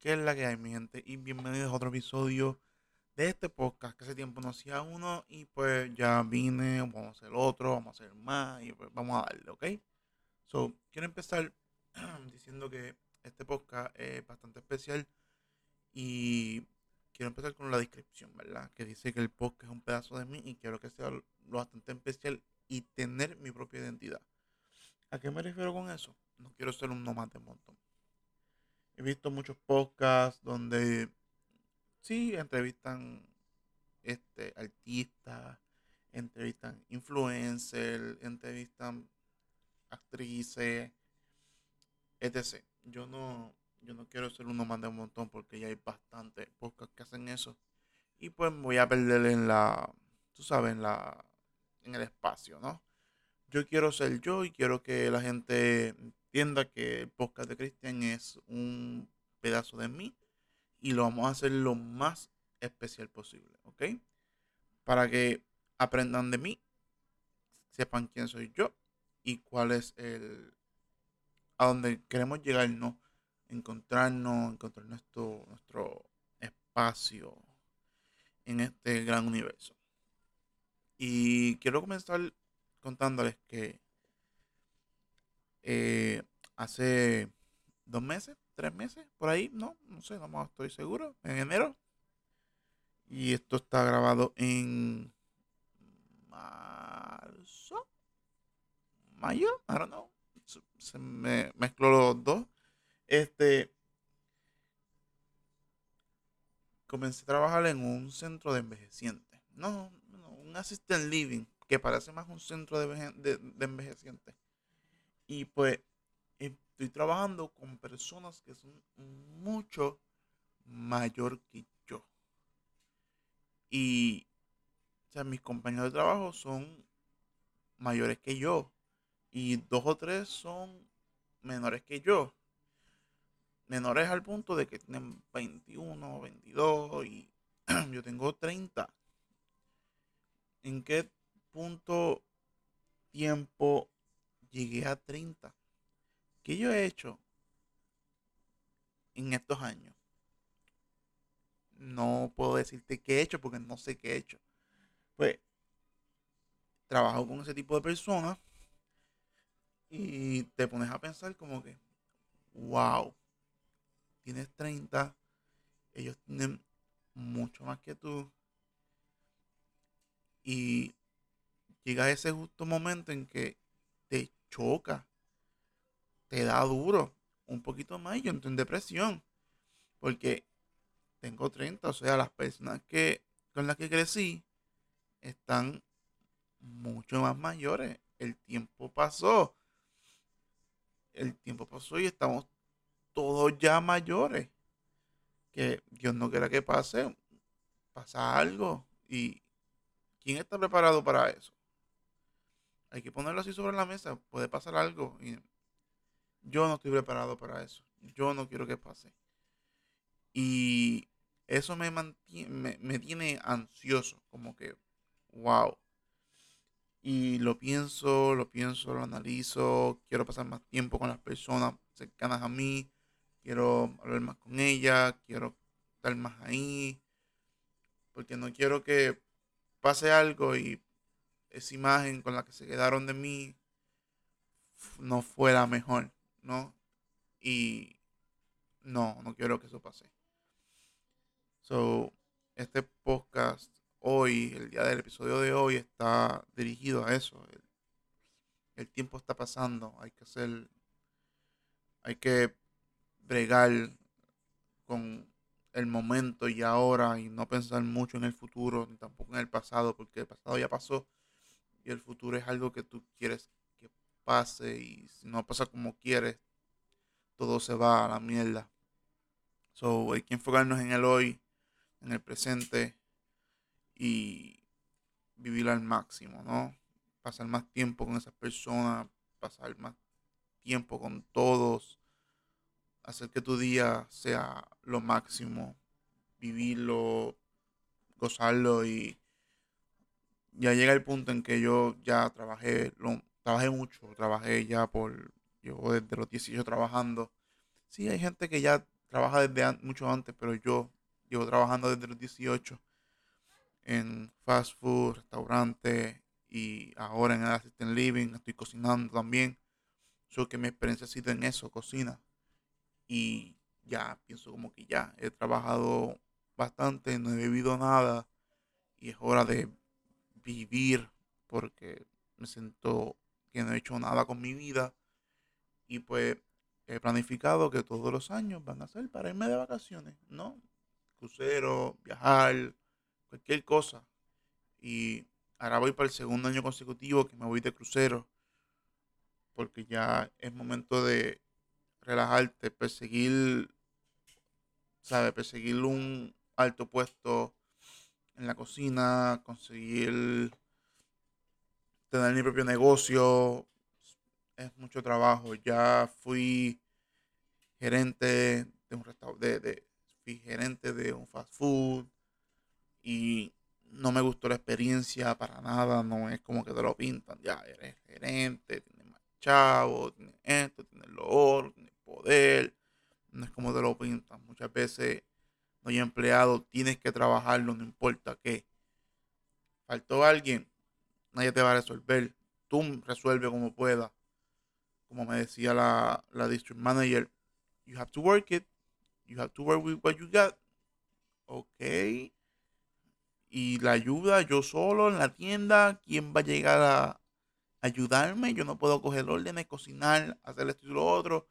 ¿Qué es la que hay, mi gente? Y bienvenidos a otro episodio de este podcast que hace tiempo no hacía uno y pues ya vine, vamos a hacer otro, vamos a hacer más y pues vamos a darle, ¿ok? So, quiero empezar diciendo que este podcast es bastante especial y quiero empezar con la descripción, ¿verdad? Que dice que el podcast es un pedazo de mí y quiero que sea lo bastante especial y tener mi propia identidad. ¿A qué me refiero con eso? No quiero ser un nomás de montón he visto muchos podcasts donde sí entrevistan este artistas, entrevistan influencers, entrevistan actrices, etc. Yo no, yo no quiero ser uno más de un montón porque ya hay bastantes podcasts que hacen eso. Y pues voy a perder en la, tú sabes, en la, en el espacio, ¿no? Yo quiero ser yo y quiero que la gente entienda que el podcast de Cristian es un pedazo de mí y lo vamos a hacer lo más especial posible, ¿ok? Para que aprendan de mí, sepan quién soy yo y cuál es el a dónde queremos llegar, ¿no? Encontrarnos, encontrar nuestro, nuestro espacio en este gran universo. Y quiero comenzar contándoles que eh, hace dos meses, tres meses, por ahí, no, no sé, no estoy seguro, en enero. Y esto está grabado en marzo, mayo, I don't know. Se me mezcló los dos. Este comencé a trabajar en un centro de envejecientes. No, no un assistant living, que parece más un centro de, de envejecientes. Y pues estoy trabajando con personas que son mucho mayor que yo. Y o sea, mis compañeros de trabajo son mayores que yo. Y dos o tres son menores que yo. Menores al punto de que tienen 21, 22 y yo tengo 30. ¿En qué punto tiempo llegué a 30. ¿Qué yo he hecho en estos años? No puedo decirte qué he hecho porque no sé qué he hecho. Pues trabajo con ese tipo de personas y te pones a pensar como que, wow, tienes 30, ellos tienen mucho más que tú. Y llega ese justo momento en que te choca, te da duro, un poquito más. Yo entro en depresión, porque tengo 30, o sea, las personas que con las que crecí están mucho más mayores. El tiempo pasó. El tiempo pasó y estamos todos ya mayores. Que Dios no quiera que pase. Pasa algo. ¿Y quién está preparado para eso? Hay que ponerlo así sobre la mesa. Puede pasar algo. Y yo no estoy preparado para eso. Yo no quiero que pase. Y eso me, mantiene, me, tiene ansioso. Como que, wow. Y lo pienso, lo pienso, lo analizo. Quiero pasar más tiempo con las personas cercanas a mí. Quiero hablar más con ellas. Quiero estar más ahí. Porque no quiero que pase algo y esa imagen con la que se quedaron de mí no fue la mejor, ¿no? Y no, no quiero que eso pase. So, este podcast hoy, el día del episodio de hoy, está dirigido a eso. El, el tiempo está pasando, hay que hacer, hay que bregar con el momento y ahora y no pensar mucho en el futuro ni tampoco en el pasado, porque el pasado ya pasó y el futuro es algo que tú quieres que pase y si no pasa como quieres, todo se va a la mierda. So, hay que enfocarnos en el hoy, en el presente y vivir al máximo, ¿no? Pasar más tiempo con esas personas, pasar más tiempo con todos, hacer que tu día sea lo máximo, vivirlo, gozarlo y ya llega el punto en que yo ya trabajé, lo, trabajé mucho, trabajé ya por, llevo desde los 18 trabajando. Sí, hay gente que ya trabaja desde mucho antes, pero yo llevo trabajando desde los 18 en fast food, restaurante y ahora en el assistant living, estoy cocinando también. So que mi experiencia ha sido en eso, cocina. Y ya pienso como que ya he trabajado bastante, no he vivido nada y es hora de vivir porque me siento que no he hecho nada con mi vida y pues he planificado que todos los años van a ser para irme de vacaciones, ¿no? Crucero, viajar, cualquier cosa. Y ahora voy para el segundo año consecutivo que me voy de crucero porque ya es momento de relajarte, perseguir, ¿sabes? Perseguir un alto puesto en la cocina, conseguir tener mi propio negocio. Es mucho trabajo. Ya fui gerente de un restaurante, de, fui gerente de un fast food y no me gustó la experiencia para nada. No es como que te lo pintan. Ya eres gerente, tienes más chavo, tienes esto, tienes lo otro, tienes poder. No es como te lo pintan. Muchas veces no hay empleado, tienes que trabajarlo, no importa qué. Faltó alguien, nadie te va a resolver. Tú resuelve como puedas. Como me decía la, la district manager, you have to work it. You have to work with what you got. Ok. Y la ayuda yo solo en la tienda. ¿Quién va a llegar a ayudarme? Yo no puedo coger órdenes, cocinar, hacer esto y lo otro.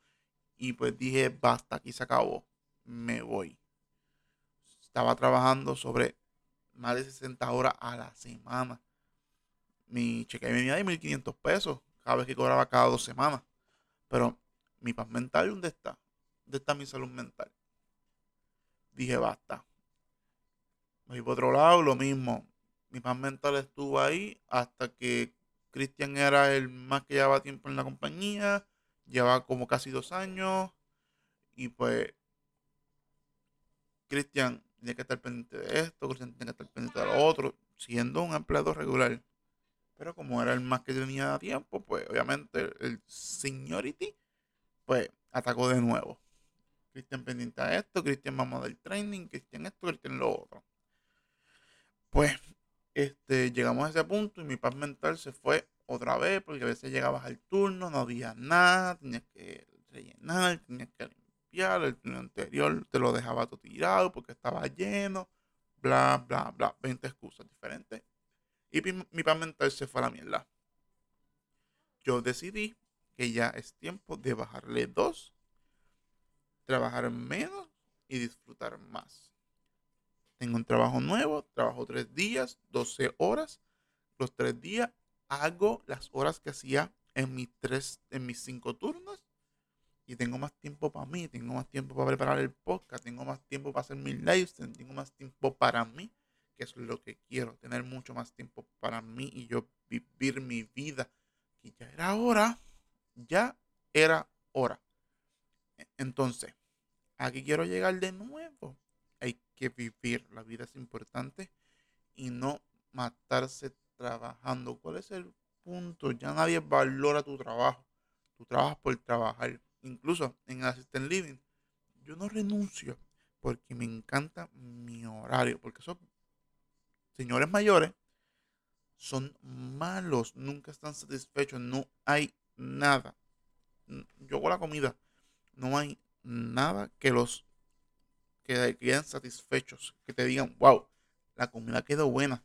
Y pues dije, basta, aquí se acabó. Me voy. Estaba trabajando sobre más de 60 horas a la semana. Mi cheque venía de 1500 pesos cada vez que cobraba cada dos semanas. Pero mi paz mental, ¿dónde está? ¿Dónde está mi salud mental? Dije, basta. Fui por otro lado, lo mismo. Mi paz mental estuvo ahí hasta que Cristian era el más que llevaba tiempo en la compañía. Llevaba como casi dos años. Y pues, Cristian tenía que estar pendiente de esto, Cristian tenía que estar pendiente de lo otro, siendo un empleado regular. Pero como era el más que tenía tiempo, pues obviamente el seniority, pues atacó de nuevo. Cristian pendiente a esto, Cristian vamos del training, Cristian esto, Cristian lo otro. Pues este, llegamos a ese punto y mi paz mental se fue otra vez, porque a veces llegabas al turno, no había nada, tenías que rellenar, tenías que limpiar, el turno anterior te lo dejaba todo tirado porque estaba lleno, bla, bla, bla, 20 excusas diferentes y mi, pan mental se fue a la mierda. Yo decidí que ya es tiempo de bajarle dos, trabajar menos y disfrutar más. Tengo un trabajo nuevo, trabajo tres días, 12 horas. Los tres días hago las horas que hacía en mis tres, en mis cinco turnos. Y tengo más tiempo para mí, tengo más tiempo para preparar el podcast, tengo más tiempo para hacer mis lives, tengo más tiempo para mí que es lo que quiero, tener mucho más tiempo para mí y yo vivir mi vida. Y ya era hora, ya era hora. E, entonces, aquí quiero llegar de nuevo. Hay que vivir, la vida es importante y no matarse trabajando. ¿Cuál es el punto? Ya nadie valora tu trabajo. Tu trabajas por trabajar. Incluso en Assistant Living, yo no renuncio porque me encanta mi horario, porque eso señores mayores son malos, nunca están satisfechos, no hay nada. Yo hago la comida, no hay nada que los que queden satisfechos, que te digan, wow, la comida quedó buena.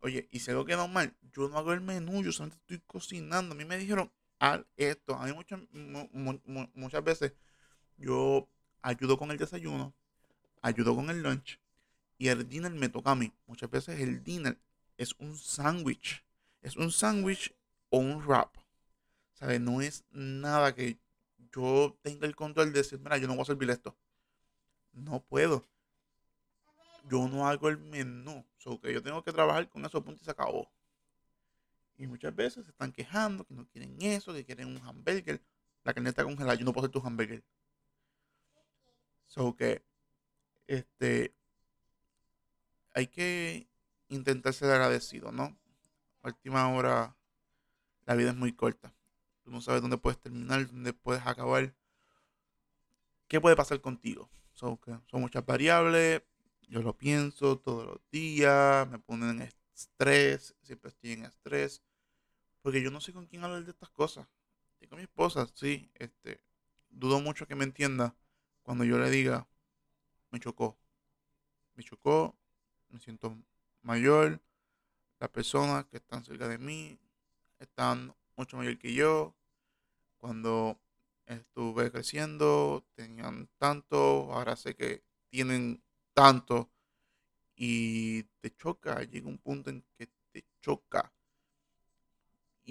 Oye, y si algo quedó mal, yo no hago el menú, yo solamente estoy cocinando. A mí me dijeron, haz esto. A mí muchas, muchas veces yo ayudo con el desayuno, ayudo con el lunch, y el dinner me toca a mí. Muchas veces el dinner es un sándwich. Es un sándwich o un wrap. ¿Sabes? No es nada que yo tenga el control de decir, mira, yo no voy a servir esto. No puedo. Yo no hago el menú. So que yo tengo que trabajar con esos puntos y se acabó. Y muchas veces se están quejando que no quieren eso, que quieren un hamburger. La carne congelada, yo no puedo hacer tu hamburger. So que, este, hay que intentar ser agradecido, ¿no? Última hora, la vida es muy corta. Tú no sabes dónde puedes terminar, dónde puedes acabar. ¿qué puede pasar contigo? Son, son muchas variables, yo lo pienso todos los días, me ponen en estrés, siempre estoy en estrés, porque yo no sé con quién hablar de estas cosas. Estoy con mi esposa, sí, este, dudo mucho que me entienda cuando yo le diga, me chocó, me chocó, me siento mayor, las personas que están cerca de mí están mucho mayor que yo, cuando estuve creciendo tenían tanto, ahora sé que tienen tanto y te choca, llega un punto en que te choca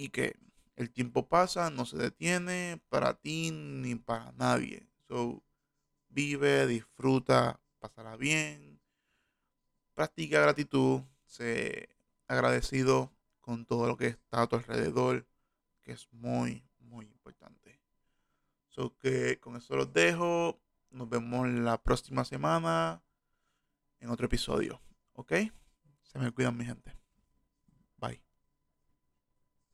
y que el tiempo pasa, no se detiene para ti ni para nadie. So, vive, disfruta, pasará bien, practica gratitud, sé agradecido con todo lo que está a tu alrededor, que es muy, muy importante. So que con eso los dejo. Nos vemos la próxima semana en otro episodio. ¿Ok? Se me cuidan mi gente.